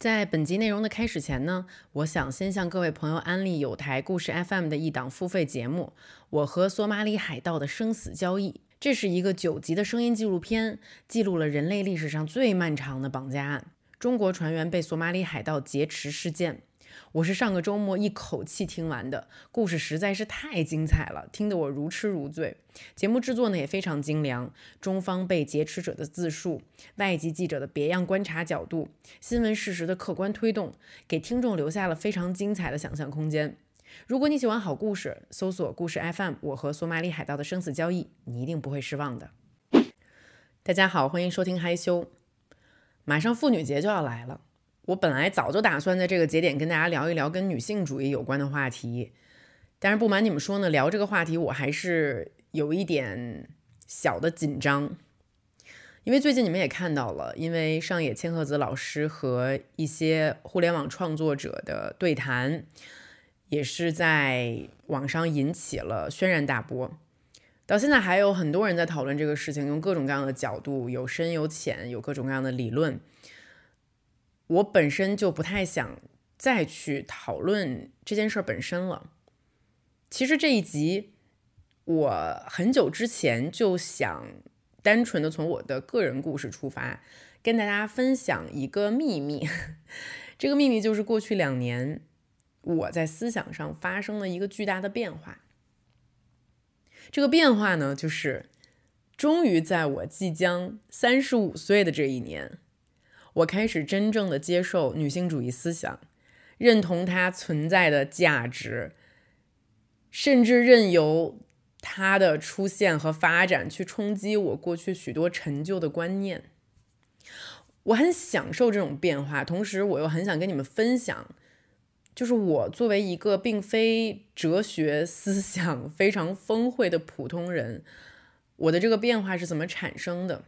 在本集内容的开始前呢，我想先向各位朋友安利有台故事 FM 的一档付费节目《我和索马里海盗的生死交易》。这是一个九集的声音纪录片，记录了人类历史上最漫长的绑架案——中国船员被索马里海盗劫持事件。我是上个周末一口气听完的，故事实在是太精彩了，听得我如痴如醉。节目制作呢也非常精良，中方被劫持者的自述，外籍记者的别样观察角度，新闻事实的客观推动，给听众留下了非常精彩的想象空间。如果你喜欢好故事，搜索故事 FM，我和索马里海盗的生死交易，你一定不会失望的。大家好，欢迎收听嗨修，马上妇女节就要来了。我本来早就打算在这个节点跟大家聊一聊跟女性主义有关的话题，但是不瞒你们说呢，聊这个话题我还是有一点小的紧张，因为最近你们也看到了，因为上野千鹤子老师和一些互联网创作者的对谈，也是在网上引起了轩然大波，到现在还有很多人在讨论这个事情，用各种各样的角度，有深有浅，有各种各样的理论。我本身就不太想再去讨论这件事本身了。其实这一集我很久之前就想单纯的从我的个人故事出发，跟大家分享一个秘密。这个秘密就是过去两年我在思想上发生了一个巨大的变化。这个变化呢，就是终于在我即将三十五岁的这一年。我开始真正的接受女性主义思想，认同它存在的价值，甚至任由它的出现和发展去冲击我过去许多陈旧的观念。我很享受这种变化，同时我又很想跟你们分享，就是我作为一个并非哲学思想非常丰沛的普通人，我的这个变化是怎么产生的。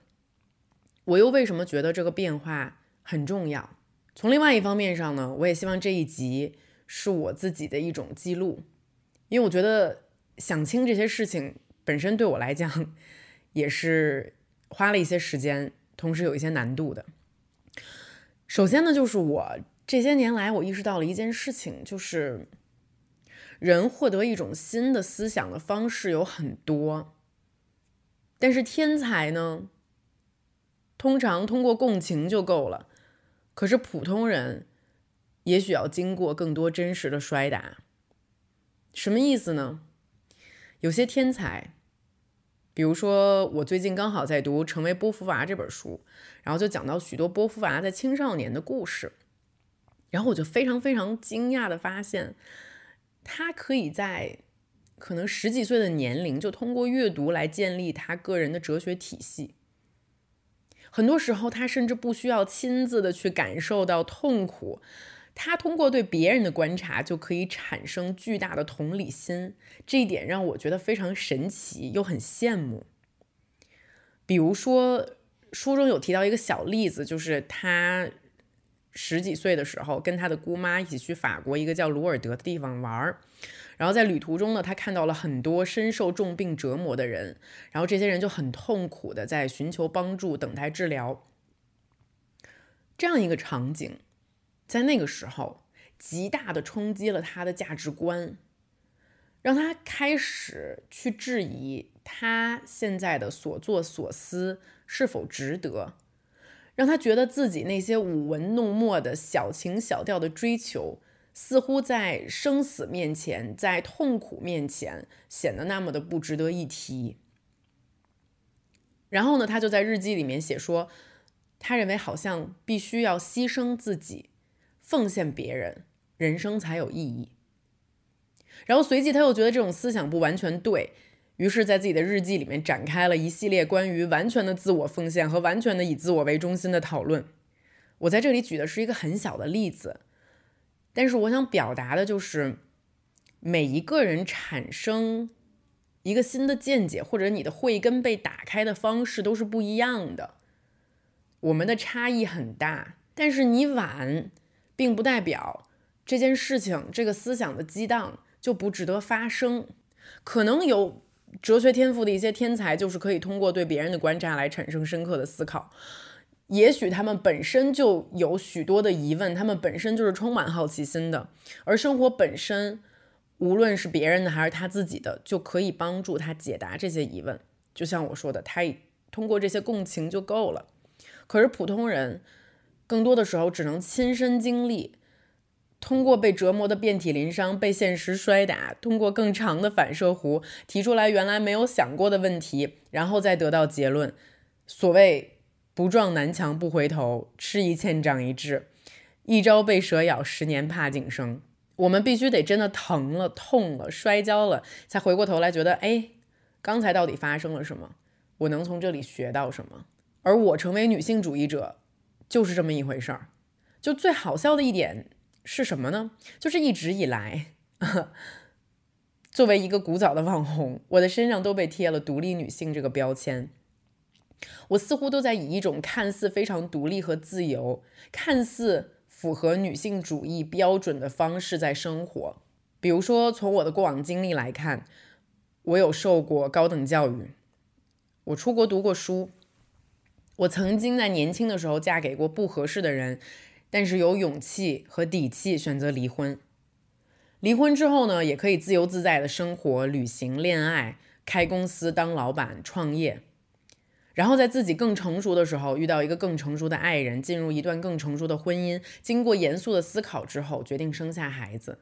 我又为什么觉得这个变化很重要？从另外一方面上呢，我也希望这一集是我自己的一种记录，因为我觉得想清这些事情本身对我来讲也是花了一些时间，同时有一些难度的。首先呢，就是我这些年来我意识到了一件事情，就是人获得一种新的思想的方式有很多，但是天才呢？通常通过共情就够了，可是普通人也许要经过更多真实的摔打。什么意思呢？有些天才，比如说我最近刚好在读《成为波伏娃》这本书，然后就讲到许多波伏娃在青少年的故事，然后我就非常非常惊讶的发现，他可以在可能十几岁的年龄就通过阅读来建立他个人的哲学体系。很多时候，他甚至不需要亲自的去感受到痛苦，他通过对别人的观察就可以产生巨大的同理心。这一点让我觉得非常神奇，又很羡慕。比如说，书中有提到一个小例子，就是他十几岁的时候，跟他的姑妈一起去法国一个叫鲁尔德的地方玩儿。然后在旅途中呢，他看到了很多深受重病折磨的人，然后这些人就很痛苦的在寻求帮助、等待治疗。这样一个场景，在那个时候极大的冲击了他的价值观，让他开始去质疑他现在的所作所思是否值得，让他觉得自己那些舞文弄墨的小情小调的追求。似乎在生死面前，在痛苦面前，显得那么的不值得一提。然后呢，他就在日记里面写说，他认为好像必须要牺牲自己，奉献别人，人生才有意义。然后随即他又觉得这种思想不完全对，于是，在自己的日记里面展开了一系列关于完全的自我奉献和完全的以自我为中心的讨论。我在这里举的是一个很小的例子。但是我想表达的就是，每一个人产生一个新的见解，或者你的慧根被打开的方式都是不一样的。我们的差异很大，但是你晚，并不代表这件事情、这个思想的激荡就不值得发生。可能有哲学天赋的一些天才，就是可以通过对别人的观察来产生深刻的思考。也许他们本身就有许多的疑问，他们本身就是充满好奇心的，而生活本身，无论是别人的还是他自己的，就可以帮助他解答这些疑问。就像我说的，他通过这些共情就够了。可是普通人，更多的时候只能亲身经历，通过被折磨的遍体鳞伤，被现实摔打，通过更长的反射弧提出来原来没有想过的问题，然后再得到结论。所谓。不撞南墙不回头，吃一堑长一智。一朝被蛇咬，十年怕井绳。我们必须得真的疼了、痛了、摔跤了，才回过头来觉得，哎，刚才到底发生了什么？我能从这里学到什么？而我成为女性主义者，就是这么一回事儿。就最好笑的一点是什么呢？就是一直以来，作为一个古早的网红，我的身上都被贴了“独立女性”这个标签。我似乎都在以一种看似非常独立和自由、看似符合女性主义标准的方式在生活。比如说，从我的过往经历来看，我有受过高等教育，我出国读过书，我曾经在年轻的时候嫁给过不合适的人，但是有勇气和底气选择离婚。离婚之后呢，也可以自由自在的生活、旅行、恋爱、开公司、当老板、创业。然后在自己更成熟的时候，遇到一个更成熟的爱人，进入一段更成熟的婚姻。经过严肃的思考之后，决定生下孩子，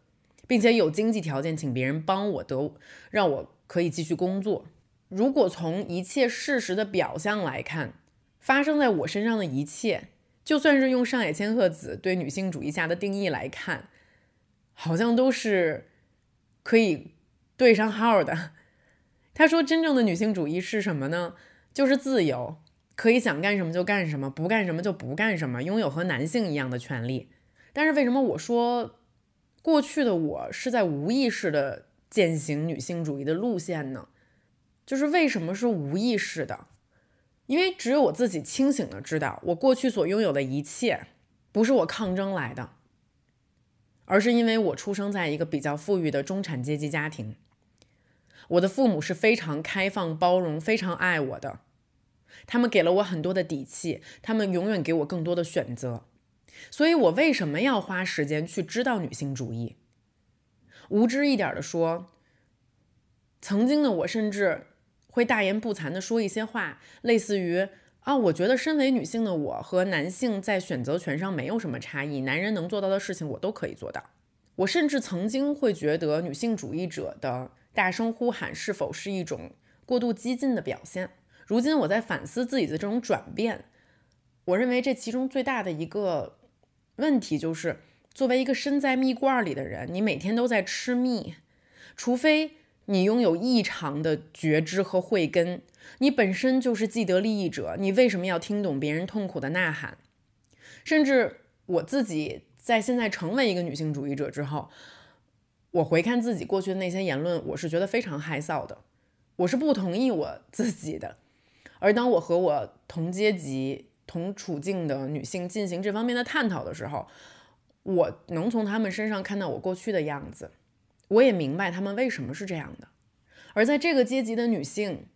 并且有经济条件请别人帮我得，让我可以继续工作。如果从一切事实的表象来看，发生在我身上的一切，就算是用上野千鹤子对女性主义下的定义来看，好像都是可以对上号的。他说，真正的女性主义是什么呢？就是自由，可以想干什么就干什么，不干什么就不干什么，拥有和男性一样的权利。但是为什么我说过去的我是在无意识的践行女性主义的路线呢？就是为什么是无意识的？因为只有我自己清醒的知道，我过去所拥有的一切不是我抗争来的，而是因为我出生在一个比较富裕的中产阶级家庭。我的父母是非常开放、包容、非常爱我的，他们给了我很多的底气，他们永远给我更多的选择。所以，我为什么要花时间去知道女性主义？无知一点的说，曾经的我甚至会大言不惭的说一些话，类似于啊，我觉得身为女性的我和男性在选择权上没有什么差异，男人能做到的事情我都可以做到。我甚至曾经会觉得女性主义者的。大声呼喊是否是一种过度激进的表现？如今我在反思自己的这种转变，我认为这其中最大的一个问题就是，作为一个身在蜜罐里的人，你每天都在吃蜜，除非你拥有异常的觉知和慧根，你本身就是既得利益者，你为什么要听懂别人痛苦的呐喊？甚至我自己在现在成为一个女性主义者之后。我回看自己过去的那些言论，我是觉得非常害臊的，我是不同意我自己的。而当我和我同阶级、同处境的女性进行这方面的探讨的时候，我能从她们身上看到我过去的样子，我也明白她们为什么是这样的。而在这个阶级的女性，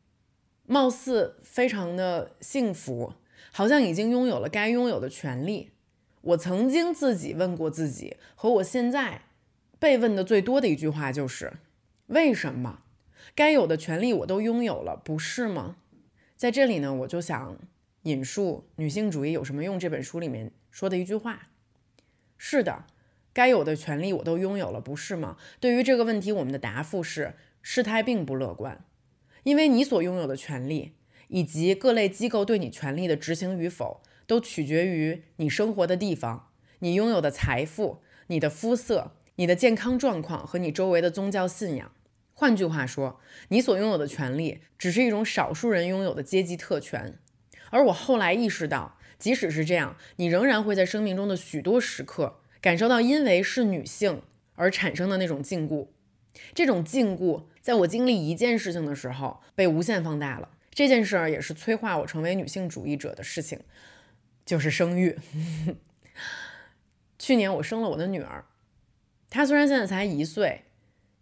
貌似非常的幸福，好像已经拥有了该拥有的权利。我曾经自己问过自己，和我现在。被问的最多的一句话就是：“为什么该有的权利我都拥有了，不是吗？”在这里呢，我就想引述《女性主义有什么用》这本书里面说的一句话：“是的，该有的权利我都拥有了，不是吗？”对于这个问题，我们的答复是：事态并不乐观，因为你所拥有的权利以及各类机构对你权利的执行与否，都取决于你生活的地方、你拥有的财富、你的肤色。你的健康状况和你周围的宗教信仰，换句话说，你所拥有的权利只是一种少数人拥有的阶级特权。而我后来意识到，即使是这样，你仍然会在生命中的许多时刻感受到因为是女性而产生的那种禁锢。这种禁锢，在我经历一件事情的时候被无限放大了。这件事儿也是催化我成为女性主义者的事情，就是生育。去年我生了我的女儿。她虽然现在才一岁，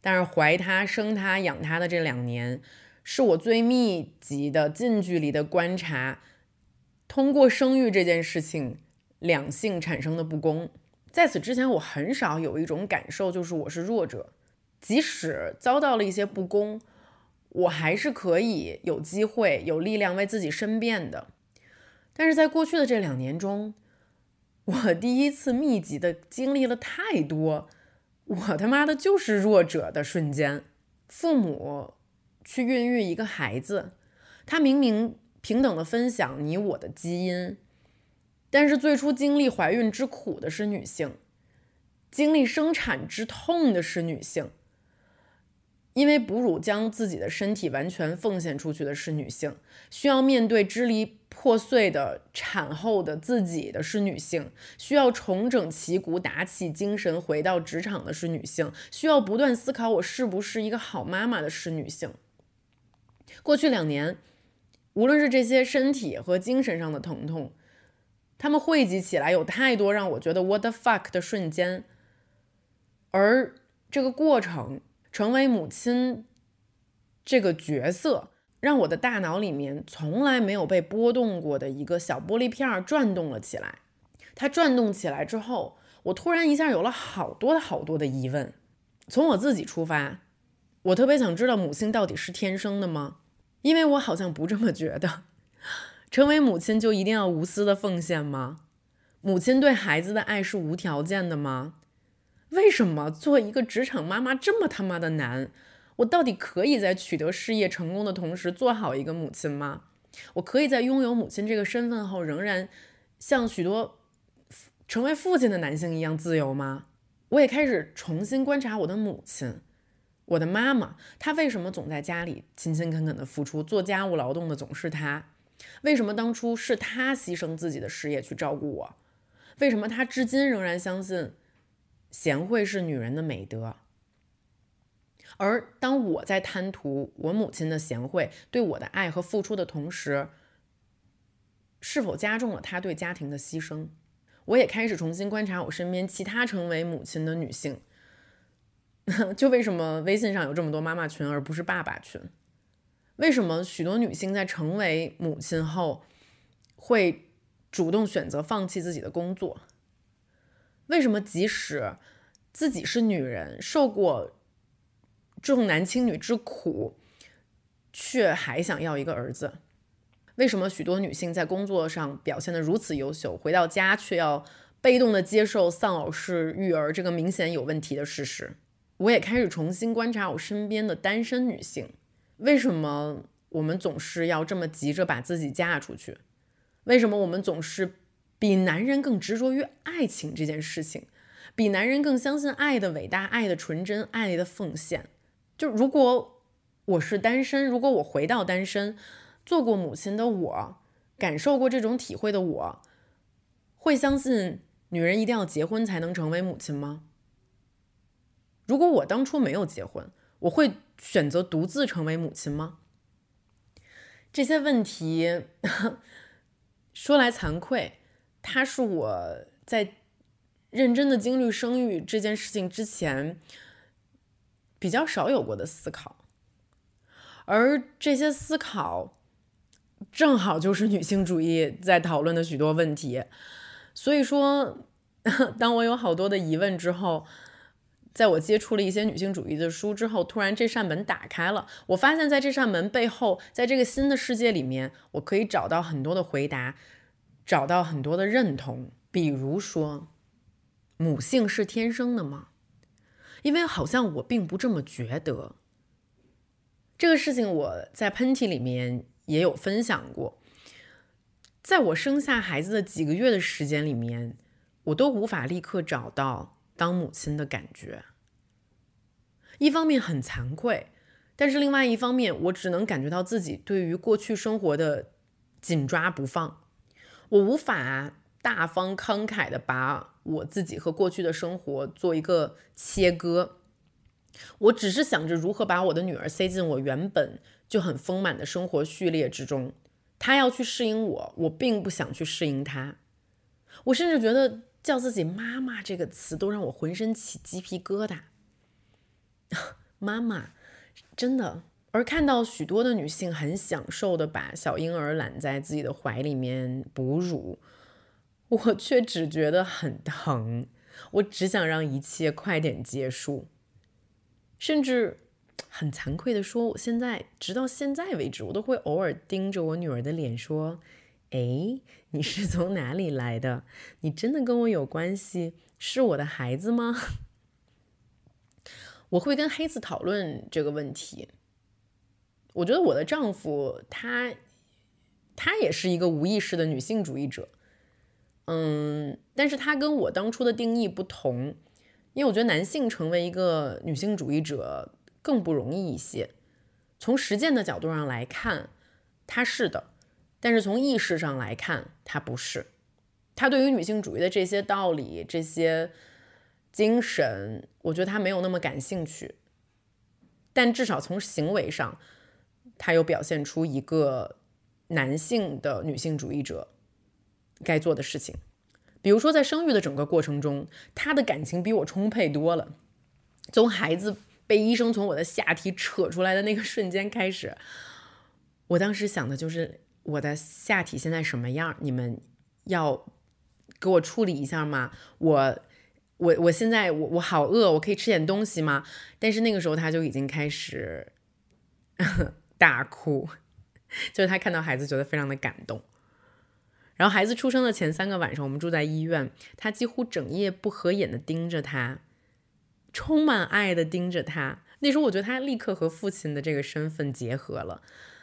但是怀她、生她、养她的这两年，是我最密集的、近距离的观察通过生育这件事情，两性产生的不公。在此之前，我很少有一种感受，就是我是弱者，即使遭到了一些不公，我还是可以有机会、有力量为自己申辩的。但是在过去的这两年中，我第一次密集的经历了太多，我他妈的就是弱者的瞬间。父母去孕育一个孩子，他明明平等的分享你我的基因，但是最初经历怀孕之苦的是女性，经历生产之痛的是女性，因为哺乳将自己的身体完全奉献出去的是女性，需要面对支离。破碎的产后的自己的是女性，需要重整旗鼓、打起精神回到职场的是女性，需要不断思考我是不是一个好妈妈的是女性。过去两年，无论是这些身体和精神上的疼痛，他们汇集起来有太多让我觉得 what the fuck 的瞬间，而这个过程，成为母亲这个角色。让我的大脑里面从来没有被波动过的一个小玻璃片转动了起来。它转动起来之后，我突然一下有了好多好多的疑问。从我自己出发，我特别想知道母亲到底是天生的吗？因为我好像不这么觉得。成为母亲就一定要无私的奉献吗？母亲对孩子的爱是无条件的吗？为什么做一个职场妈妈这么他妈的难？我到底可以在取得事业成功的同时做好一个母亲吗？我可以在拥有母亲这个身份后，仍然像许多成为父亲的男性一样自由吗？我也开始重新观察我的母亲，我的妈妈，她为什么总在家里勤勤恳恳的付出，做家务劳动的总是她？为什么当初是她牺牲自己的事业去照顾我？为什么她至今仍然相信贤惠是女人的美德？而当我在贪图我母亲的贤惠、对我的爱和付出的同时，是否加重了她对家庭的牺牲？我也开始重新观察我身边其他成为母亲的女性。就为什么微信上有这么多妈妈群，而不是爸爸群？为什么许多女性在成为母亲后，会主动选择放弃自己的工作？为什么即使自己是女人，受过？重男轻女之苦，却还想要一个儿子。为什么许多女性在工作上表现得如此优秀，回到家却要被动的接受丧偶式育儿这个明显有问题的事实？我也开始重新观察我身边的单身女性。为什么我们总是要这么急着把自己嫁出去？为什么我们总是比男人更执着于爱情这件事情，比男人更相信爱的伟大、爱的纯真、爱的奉献？就如果我是单身，如果我回到单身，做过母亲的我，感受过这种体会的我，会相信女人一定要结婚才能成为母亲吗？如果我当初没有结婚，我会选择独自成为母亲吗？这些问题 说来惭愧，它是我在认真的经历生育这件事情之前。比较少有过的思考，而这些思考正好就是女性主义在讨论的许多问题。所以说，当我有好多的疑问之后，在我接触了一些女性主义的书之后，突然这扇门打开了。我发现，在这扇门背后，在这个新的世界里面，我可以找到很多的回答，找到很多的认同。比如说，母性是天生的吗？因为好像我并不这么觉得，这个事情我在喷嚏里面也有分享过。在我生下孩子的几个月的时间里面，我都无法立刻找到当母亲的感觉。一方面很惭愧，但是另外一方面，我只能感觉到自己对于过去生活的紧抓不放。我无法大方慷慨的把。我自己和过去的生活做一个切割，我只是想着如何把我的女儿塞进我原本就很丰满的生活序列之中。她要去适应我，我并不想去适应她。我甚至觉得叫自己“妈妈”这个词都让我浑身起鸡皮疙瘩。妈妈，真的，而看到许多的女性很享受的把小婴儿揽在自己的怀里面哺乳，我却只觉得很疼。我只想让一切快点结束，甚至很惭愧的说，我现在直到现在为止，我都会偶尔盯着我女儿的脸说：“哎，你是从哪里来的？你真的跟我有关系？是我的孩子吗？” 我会跟黑子讨论这个问题。我觉得我的丈夫他，他也是一个无意识的女性主义者，嗯，但是他跟我当初的定义不同，因为我觉得男性成为一个女性主义者更不容易一些。从实践的角度上来看，他是的，但是从意识上来看，他不是。他对于女性主义的这些道理、这些精神，我觉得他没有那么感兴趣，但至少从行为上。他又表现出一个男性的女性主义者该做的事情，比如说在生育的整个过程中，他的感情比我充沛多了。从孩子被医生从我的下体扯出来的那个瞬间开始，我当时想的就是我的下体现在什么样？你们要给我处理一下吗？我我我现在我我好饿，我可以吃点东西吗？但是那个时候他就已经开始。大哭，就是他看到孩子觉得非常的感动。然后孩子出生的前三个晚上，我们住在医院，他几乎整夜不合眼的盯着他，充满爱的盯着他。那时候我觉得他立刻和父亲的这个身份结合了，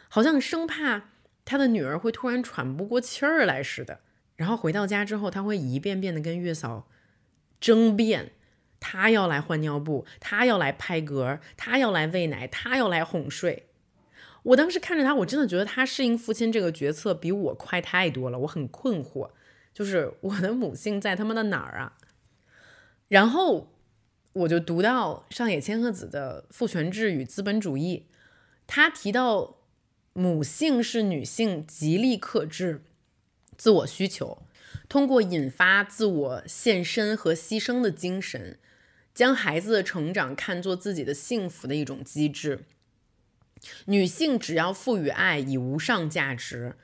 好像生怕他的女儿会突然喘不过气儿来似的。然后回到家之后，他会一遍遍的跟月嫂争辩，他要来换尿布，他要来拍嗝，他要来喂奶，他要来哄睡。我当时看着他，我真的觉得他适应父亲这个角色比我快太多了。我很困惑，就是我的母性在他妈的哪儿啊？然后我就读到上野千鹤子的《父权制与资本主义》，他提到母性是女性极力克制自我需求，通过引发自我献身和牺牲的精神，将孩子的成长看作自己的幸福的一种机制。女性只要赋予爱以无上价值，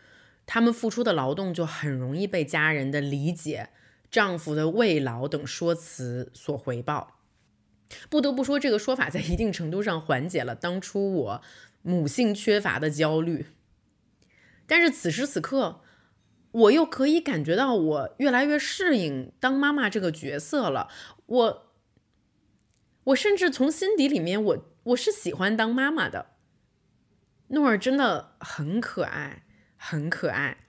她们付出的劳动就很容易被家人的理解、丈夫的慰劳等说辞所回报。不得不说，这个说法在一定程度上缓解了当初我母性缺乏的焦虑。但是此时此刻，我又可以感觉到我越来越适应当妈妈这个角色了。我，我甚至从心底里面，我我是喜欢当妈妈的。诺尔真的很可爱，很可爱。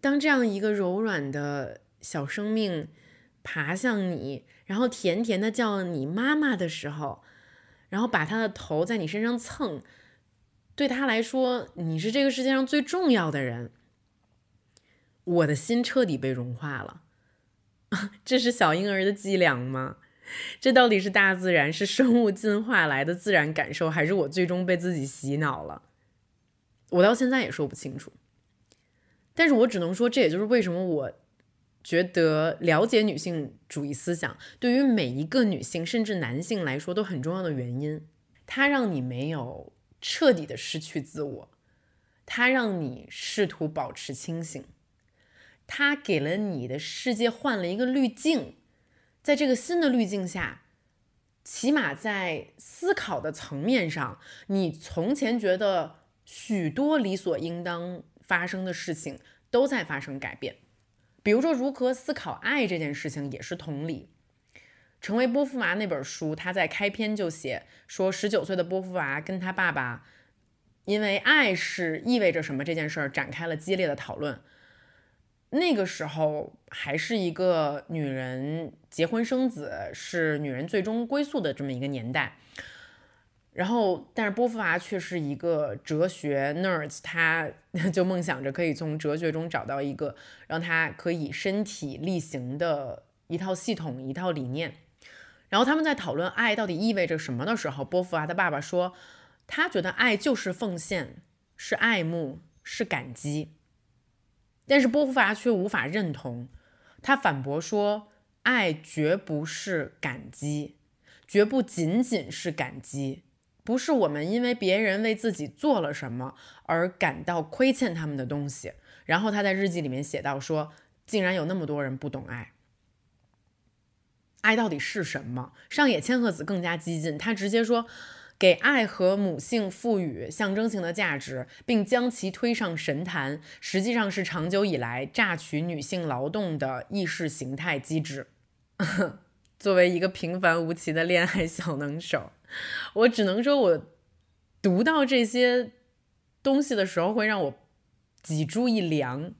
当这样一个柔软的小生命爬向你，然后甜甜的叫你妈妈的时候，然后把他的头在你身上蹭，对他来说，你是这个世界上最重要的人。我的心彻底被融化了。这是小婴儿的伎俩吗？这到底是大自然，是生物进化来的自然感受，还是我最终被自己洗脑了？我到现在也说不清楚。但是我只能说，这也就是为什么我觉得了解女性主义思想对于每一个女性，甚至男性来说都很重要的原因。它让你没有彻底的失去自我，它让你试图保持清醒，它给了你的世界换了一个滤镜。在这个新的滤镜下，起码在思考的层面上，你从前觉得许多理所应当发生的事情都在发生改变。比如说，如何思考爱这件事情也是同理。成为波伏娃那本书，他在开篇就写说，十九岁的波伏娃跟他爸爸因为爱是意味着什么这件事儿展开了激烈的讨论。那个时候还是一个女人结婚生子是女人最终归宿的这么一个年代，然后但是波伏娃却是一个哲学 nerds，他 就梦想着可以从哲学中找到一个让他可以身体力行的一套系统一套理念。然后他们在讨论爱到底意味着什么的时候，波伏娃的爸爸说，他觉得爱就是奉献，是爱慕，是感激。但是波伏娃却无法认同，他反驳说：“爱绝不是感激，绝不仅仅是感激，不是我们因为别人为自己做了什么而感到亏欠他们的东西。然后他在日记里面写到说，竟然有那么多人不懂爱。爱到底是什么？上野千鹤子更加激进，他直接说，给爱和母性赋予象征性的价值，并将其推上神坛，实际上是长久以来榨取女性劳动的意识形态机制。作为一个平凡无奇的恋爱小能手，我只能说，我读到这些东西的时候，会让我脊柱一凉。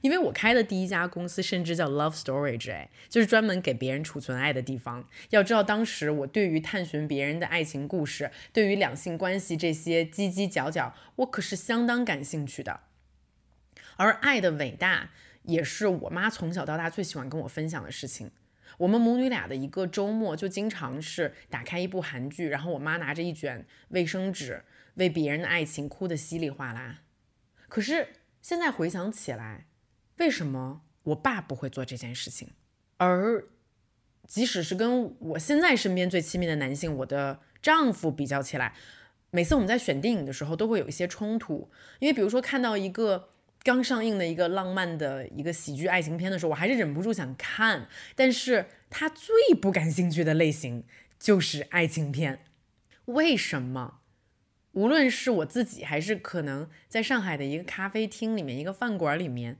因为我开的第一家公司甚至叫 Love Storage，哎，就是专门给别人储存爱的地方。要知道，当时我对于探寻别人的爱情故事，对于两性关系这些犄犄角角，我可是相当感兴趣的。而爱的伟大，也是我妈从小到大最喜欢跟我分享的事情。我们母女俩的一个周末，就经常是打开一部韩剧，然后我妈拿着一卷卫生纸，为别人的爱情哭得稀里哗啦。可是现在回想起来，为什么我爸不会做这件事情？而即使是跟我现在身边最亲密的男性，我的丈夫比较起来，每次我们在选电影的时候都会有一些冲突。因为比如说看到一个刚上映的一个浪漫的一个喜剧爱情片的时候，我还是忍不住想看。但是他最不感兴趣的类型就是爱情片。为什么？无论是我自己，还是可能在上海的一个咖啡厅里面、一个饭馆里面。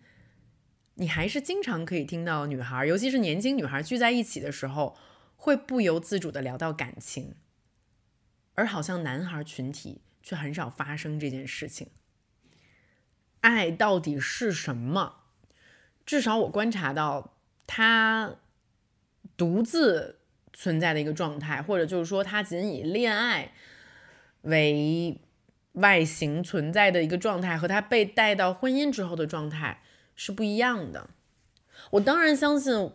你还是经常可以听到女孩，尤其是年轻女孩聚在一起的时候，会不由自主的聊到感情，而好像男孩群体却很少发生这件事情。爱到底是什么？至少我观察到，它独自存在的一个状态，或者就是说，它仅以恋爱为外形存在的一个状态，和它被带到婚姻之后的状态。是不一样的。我当然相信，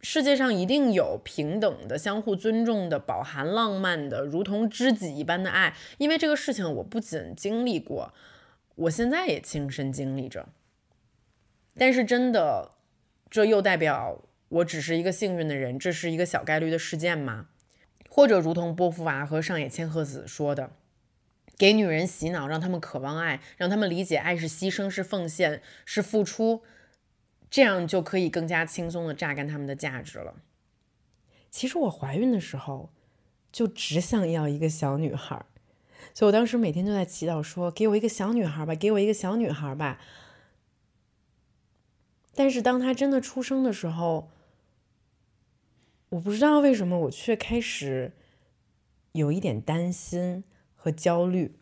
世界上一定有平等的、相互尊重的、饱含浪漫的、如同知己一般的爱。因为这个事情，我不仅经历过，我现在也亲身经历着。但是，真的，这又代表我只是一个幸运的人？这是一个小概率的事件吗？或者，如同波伏娃和上野千鹤子说的？给女人洗脑，让他们渴望爱，让他们理解爱是牺牲、是奉献、是付出，这样就可以更加轻松的榨干他们的价值了。其实我怀孕的时候就只想要一个小女孩，所以我当时每天就在祈祷说：“给我一个小女孩吧，给我一个小女孩吧。”但是当她真的出生的时候，我不知道为什么我却开始有一点担心。和焦虑，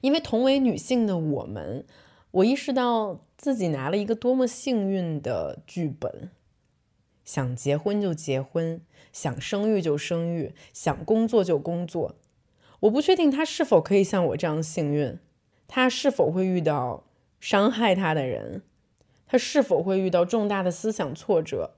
因为同为女性的我们，我意识到自己拿了一个多么幸运的剧本：想结婚就结婚，想生育就生育，想工作就工作。我不确定他是否可以像我这样幸运，他是否会遇到伤害他的人，他是否会遇到重大的思想挫折，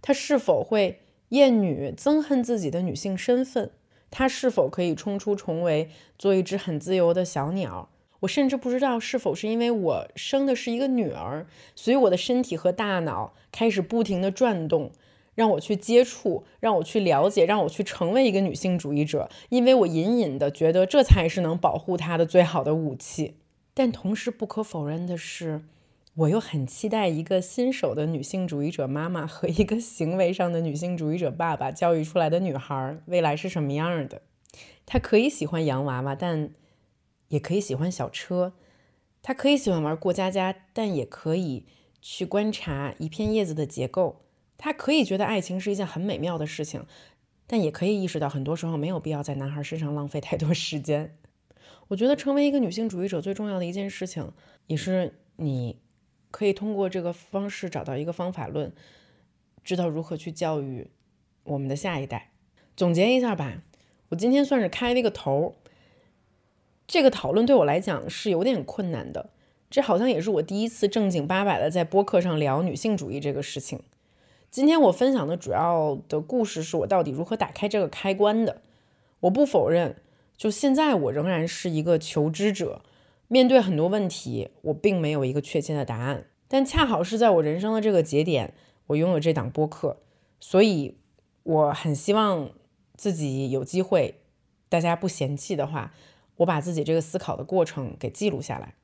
他是否会厌女、憎恨自己的女性身份。他是否可以冲出重围，做一只很自由的小鸟？我甚至不知道是否是因为我生的是一个女儿，所以我的身体和大脑开始不停地转动，让我去接触，让我去了解，让我去成为一个女性主义者。因为我隐隐的觉得这才是能保护她的最好的武器。但同时不可否认的是。我又很期待一个新手的女性主义者妈妈和一个行为上的女性主义者爸爸教育出来的女孩未来是什么样的？她可以喜欢洋娃娃，但也可以喜欢小车；她可以喜欢玩过家家，但也可以去观察一片叶子的结构；她可以觉得爱情是一件很美妙的事情，但也可以意识到很多时候没有必要在男孩身上浪费太多时间。我觉得成为一个女性主义者最重要的一件事情，也是你。可以通过这个方式找到一个方法论，知道如何去教育我们的下一代。总结一下吧，我今天算是开了一个头。这个讨论对我来讲是有点困难的，这好像也是我第一次正经八百的在播客上聊女性主义这个事情。今天我分享的主要的故事是我到底如何打开这个开关的。我不否认，就现在我仍然是一个求知者。面对很多问题，我并没有一个确切的答案，但恰好是在我人生的这个节点，我拥有这档播客，所以我很希望自己有机会大家不嫌弃的话，我把自己这个思考的过程给记录下来。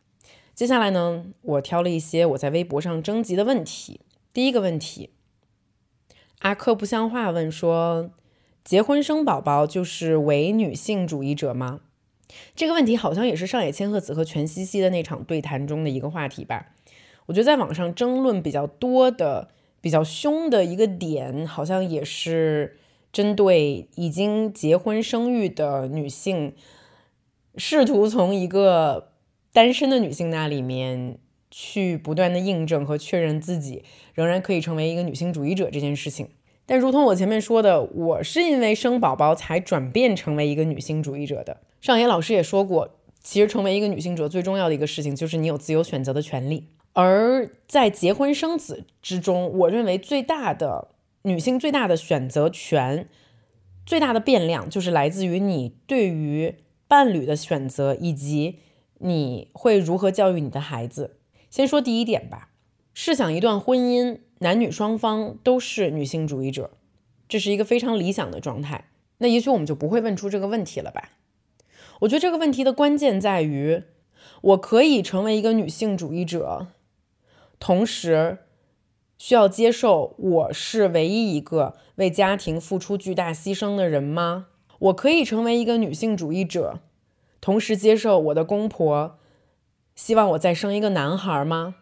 接下来呢，我挑了一些我在微博上征集的问题。第一个问题，阿克不像话问说：结婚生宝宝就是伪女性主义者吗？这个问题好像也是上野千鹤子和全西西的那场对谈中的一个话题吧。我觉得在网上争论比较多的、比较凶的一个点，好像也是针对已经结婚生育的女性，试图从一个。单身的女性那里面去不断的印证和确认自己仍然可以成为一个女性主义者这件事情，但如同我前面说的，我是因为生宝宝才转变成为一个女性主义者的。上野老师也说过，其实成为一个女性者最重要的一个事情就是你有自由选择的权利。而在结婚生子之中，我认为最大的女性最大的选择权、最大的变量就是来自于你对于伴侣的选择以及。你会如何教育你的孩子？先说第一点吧。试想一段婚姻，男女双方都是女性主义者，这是一个非常理想的状态。那也许我们就不会问出这个问题了吧？我觉得这个问题的关键在于，我可以成为一个女性主义者，同时需要接受我是唯一一个为家庭付出巨大牺牲的人吗？我可以成为一个女性主义者。同时接受我的公婆希望我再生一个男孩吗？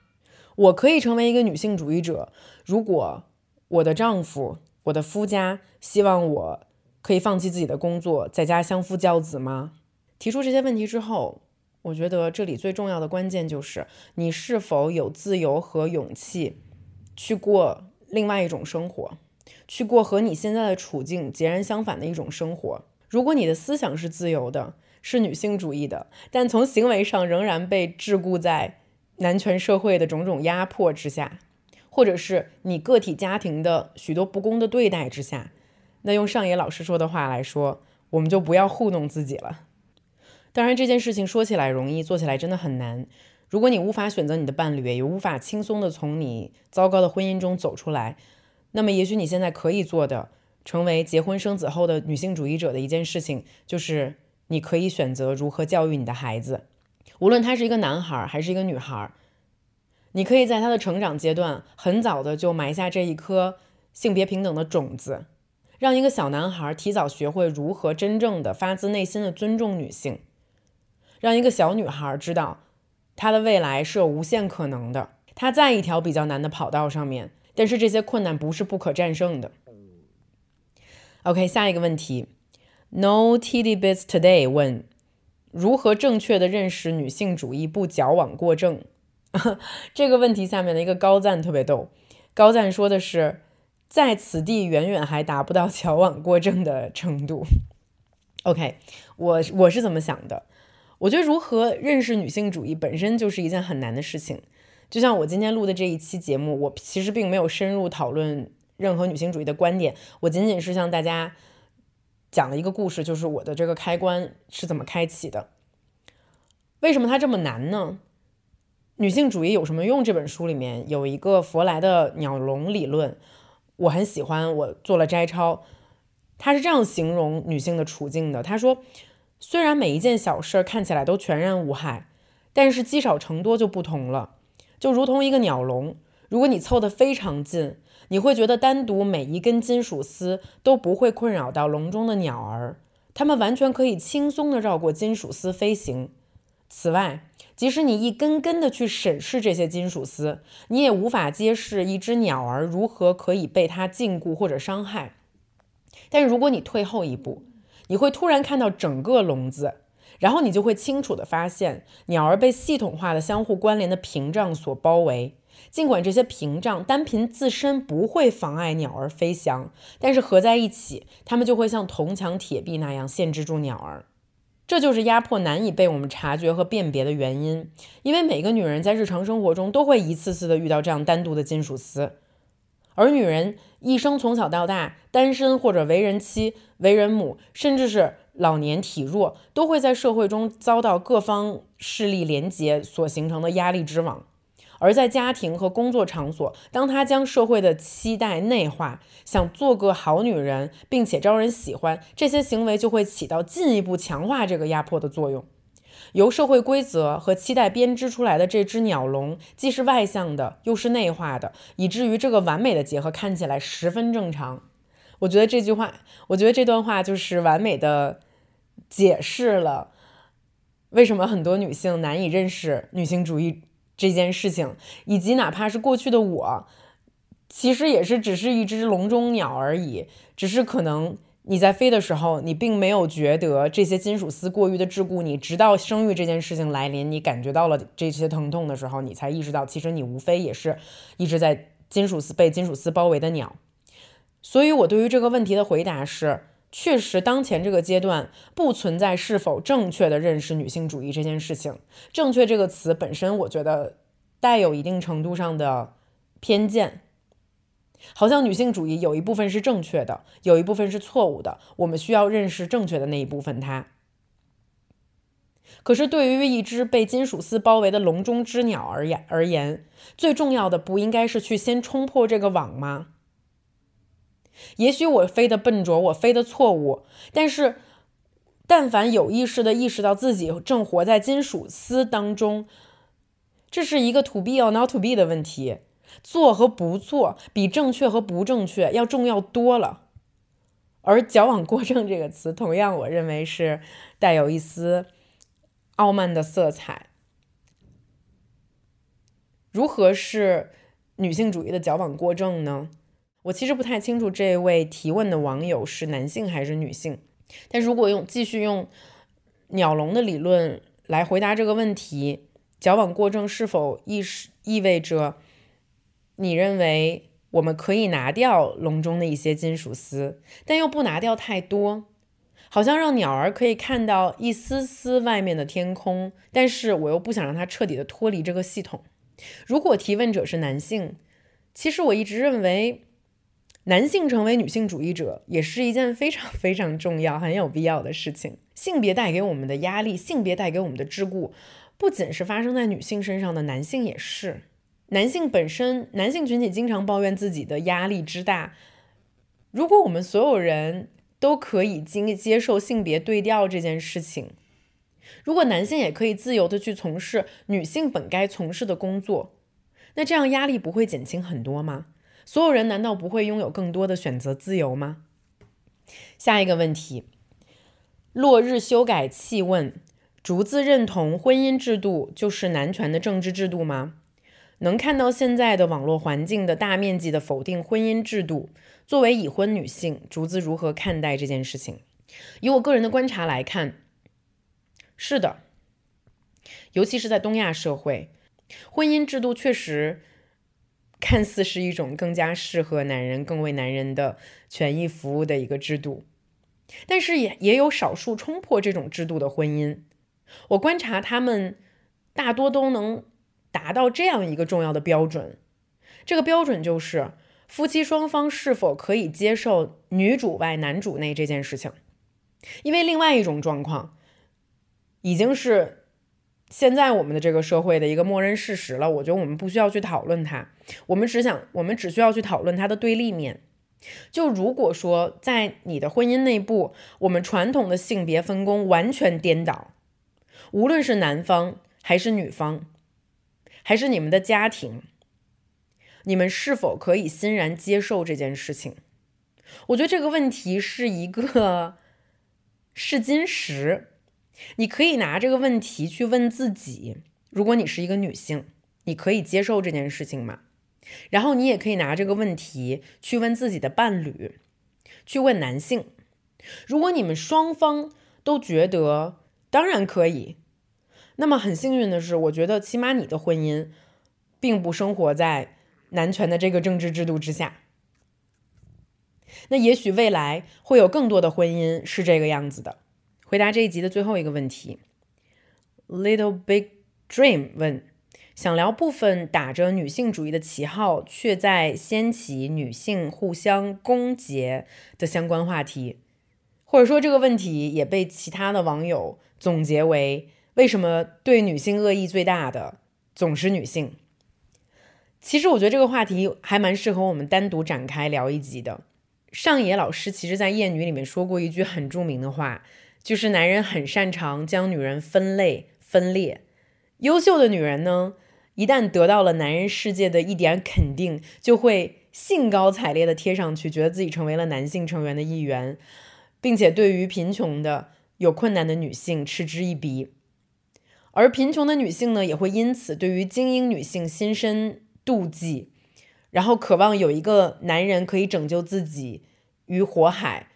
我可以成为一个女性主义者，如果我的丈夫、我的夫家希望我可以放弃自己的工作，在家相夫教子吗？提出这些问题之后，我觉得这里最重要的关键就是你是否有自由和勇气去过另外一种生活，去过和你现在的处境截然相反的一种生活。如果你的思想是自由的，是女性主义的，但从行为上仍然被桎梏在男权社会的种种压迫之下，或者是你个体家庭的许多不公的对待之下，那用上野老师说的话来说，我们就不要糊弄自己了。当然，这件事情说起来容易，做起来真的很难。如果你无法选择你的伴侣，也无法轻松的从你糟糕的婚姻中走出来，那么也许你现在可以做的，成为结婚生子后的女性主义者的一件事情，就是。你可以选择如何教育你的孩子，无论他是一个男孩还是一个女孩，你可以在他的成长阶段很早的就埋下这一颗性别平等的种子，让一个小男孩提早学会如何真正的发自内心的尊重女性，让一个小女孩知道她的未来是有无限可能的。她在一条比较难的跑道上面，但是这些困难不是不可战胜的。OK，下一个问题。No tidy bits today 问如何正确的认识女性主义不矫枉过正？这个问题下面的一个高赞特别逗，高赞说的是在此地远远还达不到矫枉过正的程度。OK，我我是怎么想的？我觉得如何认识女性主义本身就是一件很难的事情。就像我今天录的这一期节目，我其实并没有深入讨论任何女性主义的观点，我仅仅是向大家。讲了一个故事，就是我的这个开关是怎么开启的？为什么它这么难呢？女性主义有什么用？这本书里面有一个佛莱的鸟笼理论，我很喜欢，我做了摘抄。他是这样形容女性的处境的：他说，虽然每一件小事看起来都全然无害，但是积少成多就不同了。就如同一个鸟笼，如果你凑得非常近。你会觉得单独每一根金属丝都不会困扰到笼中的鸟儿，它们完全可以轻松地绕过金属丝飞行。此外，即使你一根根地去审视这些金属丝，你也无法揭示一只鸟儿如何可以被它禁锢或者伤害。但是如果你退后一步，你会突然看到整个笼子，然后你就会清楚地发现鸟儿被系统化的相互关联的屏障所包围。尽管这些屏障单凭自身不会妨碍鸟儿飞翔，但是合在一起，它们就会像铜墙铁壁那样限制住鸟儿。这就是压迫难以被我们察觉和辨别的原因。因为每个女人在日常生活中都会一次次的遇到这样单独的金属丝，而女人一生从小到大，单身或者为人妻、为人母，甚至是老年体弱，都会在社会中遭到各方势力联结所形成的压力之网。而在家庭和工作场所，当她将社会的期待内化，想做个好女人，并且招人喜欢，这些行为就会起到进一步强化这个压迫的作用。由社会规则和期待编织出来的这只鸟笼，既是外向的，又是内化的，以至于这个完美的结合看起来十分正常。我觉得这句话，我觉得这段话就是完美的解释了为什么很多女性难以认识女性主义这件事情，以及哪怕是过去的我，其实也是只是一只笼中鸟而已，只是可能。你在飞的时候，你并没有觉得这些金属丝过于的桎梏你，直到生育这件事情来临，你感觉到了这些疼痛的时候，你才意识到，其实你无非也是一直在金属丝被金属丝包围的鸟。所以，我对于这个问题的回答是：确实，当前这个阶段不存在是否正确的认识女性主义这件事情。正确这个词本身，我觉得带有一定程度上的偏见。好像女性主义有一部分是正确的，有一部分是错误的。我们需要认识正确的那一部分。它，可是对于一只被金属丝包围的笼中之鸟而言，而言，最重要的不应该是去先冲破这个网吗？也许我飞得笨拙，我飞得错误，但是，但凡有意识的意识到自己正活在金属丝当中，这是一个 to be or not to be 的问题。做和不做比正确和不正确要重要多了，而矫枉过正这个词，同样我认为是带有一丝傲慢的色彩。如何是女性主义的矫枉过正呢？我其实不太清楚这位提问的网友是男性还是女性，但如果用继续用鸟笼的理论来回答这个问题，矫枉过正是否意是意味着？你认为我们可以拿掉笼中的一些金属丝，但又不拿掉太多，好像让鸟儿可以看到一丝丝外面的天空，但是我又不想让它彻底的脱离这个系统。如果提问者是男性，其实我一直认为，男性成为女性主义者也是一件非常非常重要、很有必要的事情。性别带给我们的压力，性别带给我们的桎梏，不仅是发生在女性身上的，男性也是。男性本身，男性群体经常抱怨自己的压力之大。如果我们所有人都可以经接受性别对调这件事情，如果男性也可以自由的去从事女性本该从事的工作，那这样压力不会减轻很多吗？所有人难道不会拥有更多的选择自由吗？下一个问题，落日修改器问：竹子认同婚姻制度就是男权的政治制度吗？能看到现在的网络环境的大面积的否定婚姻制度，作为已婚女性，竹子如何看待这件事情？以我个人的观察来看，是的，尤其是在东亚社会，婚姻制度确实看似是一种更加适合男人、更为男人的权益服务的一个制度，但是也也有少数冲破这种制度的婚姻。我观察他们大多都能。达到这样一个重要的标准，这个标准就是夫妻双方是否可以接受女主外男主内这件事情。因为另外一种状况已经是现在我们的这个社会的一个默认事实了。我觉得我们不需要去讨论它，我们只想，我们只需要去讨论它的对立面。就如果说在你的婚姻内部，我们传统的性别分工完全颠倒，无论是男方还是女方。还是你们的家庭，你们是否可以欣然接受这件事情？我觉得这个问题是一个试金石。你可以拿这个问题去问自己：如果你是一个女性，你可以接受这件事情吗？然后你也可以拿这个问题去问自己的伴侣，去问男性：如果你们双方都觉得当然可以。那么很幸运的是，我觉得起码你的婚姻，并不生活在男权的这个政治制度之下。那也许未来会有更多的婚姻是这个样子的。回答这一集的最后一个问题，Little Big Dream 问：想聊部分打着女性主义的旗号，却在掀起女性互相攻讦的相关话题，或者说这个问题也被其他的网友总结为。为什么对女性恶意最大的总是女性？其实我觉得这个话题还蛮适合我们单独展开聊一集的。上野老师其实在《厌女》里面说过一句很著名的话，就是男人很擅长将女人分类分裂，优秀的女人呢，一旦得到了男人世界的一点肯定，就会兴高采烈的贴上去，觉得自己成为了男性成员的一员，并且对于贫穷的、有困难的女性嗤之以鼻，而贫穷的女性呢，也会因此对于精英女性心生。妒忌，然后渴望有一个男人可以拯救自己于火海，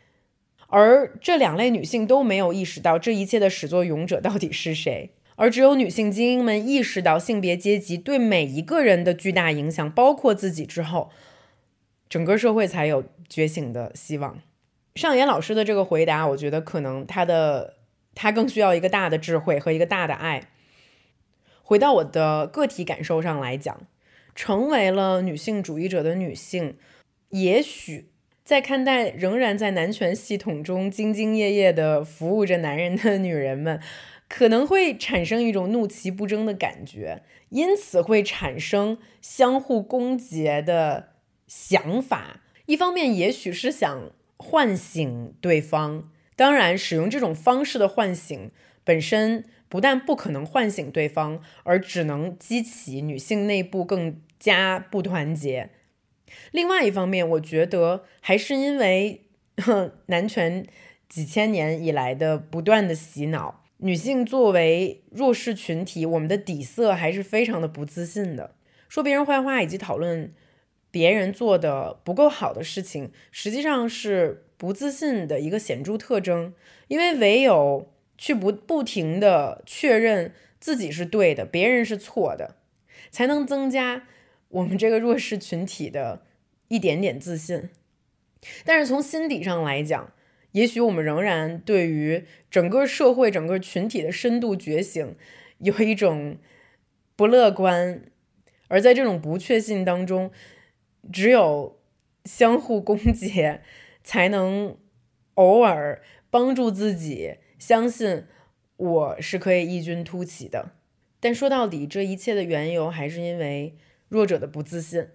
而这两类女性都没有意识到这一切的始作俑者到底是谁，而只有女性精英们意识到性别阶级对每一个人的巨大影响，包括自己之后，整个社会才有觉醒的希望。上野老师的这个回答，我觉得可能他的他更需要一个大的智慧和一个大的爱。回到我的个体感受上来讲。成为了女性主义者的女性，也许在看待仍然在男权系统中兢兢业业的服务着男人的 女人们，可能会产生一种怒其不争的感觉，因此会产生相互攻讦的想法。一方面，也许是想唤醒对方，当然，使用这种方式的唤醒本身不但不可能唤醒对方，而只能激起女性内部更。加不团结。另外一方面，我觉得还是因为男权几千年以来的不断的洗脑，女性作为弱势群体，我们的底色还是非常的不自信的。说别人坏话以及讨论别人做的不够好的事情，实际上是不自信的一个显著特征。因为唯有去不不停的确认自己是对的，别人是错的，才能增加。我们这个弱势群体的一点点自信，但是从心底上来讲，也许我们仍然对于整个社会、整个群体的深度觉醒有一种不乐观，而在这种不确信当中，只有相互攻讦，才能偶尔帮助自己相信我是可以异军突起的。但说到底，这一切的缘由还是因为。弱者的不自信。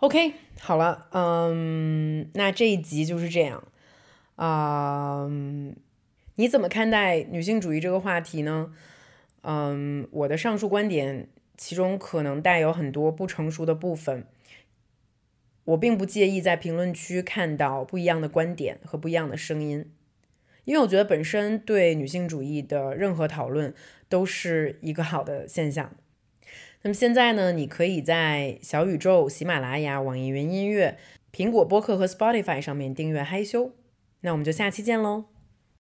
OK，好了，嗯，那这一集就是这样。啊，你怎么看待女性主义这个话题呢？嗯，我的上述观点其中可能带有很多不成熟的部分，我并不介意在评论区看到不一样的观点和不一样的声音，因为我觉得本身对女性主义的任何讨论都是一个好的现象。那么现在呢？你可以在小宇宙、喜马拉雅、网易云音乐、苹果播客和 Spotify 上面订阅害羞。那我们就下期见喽！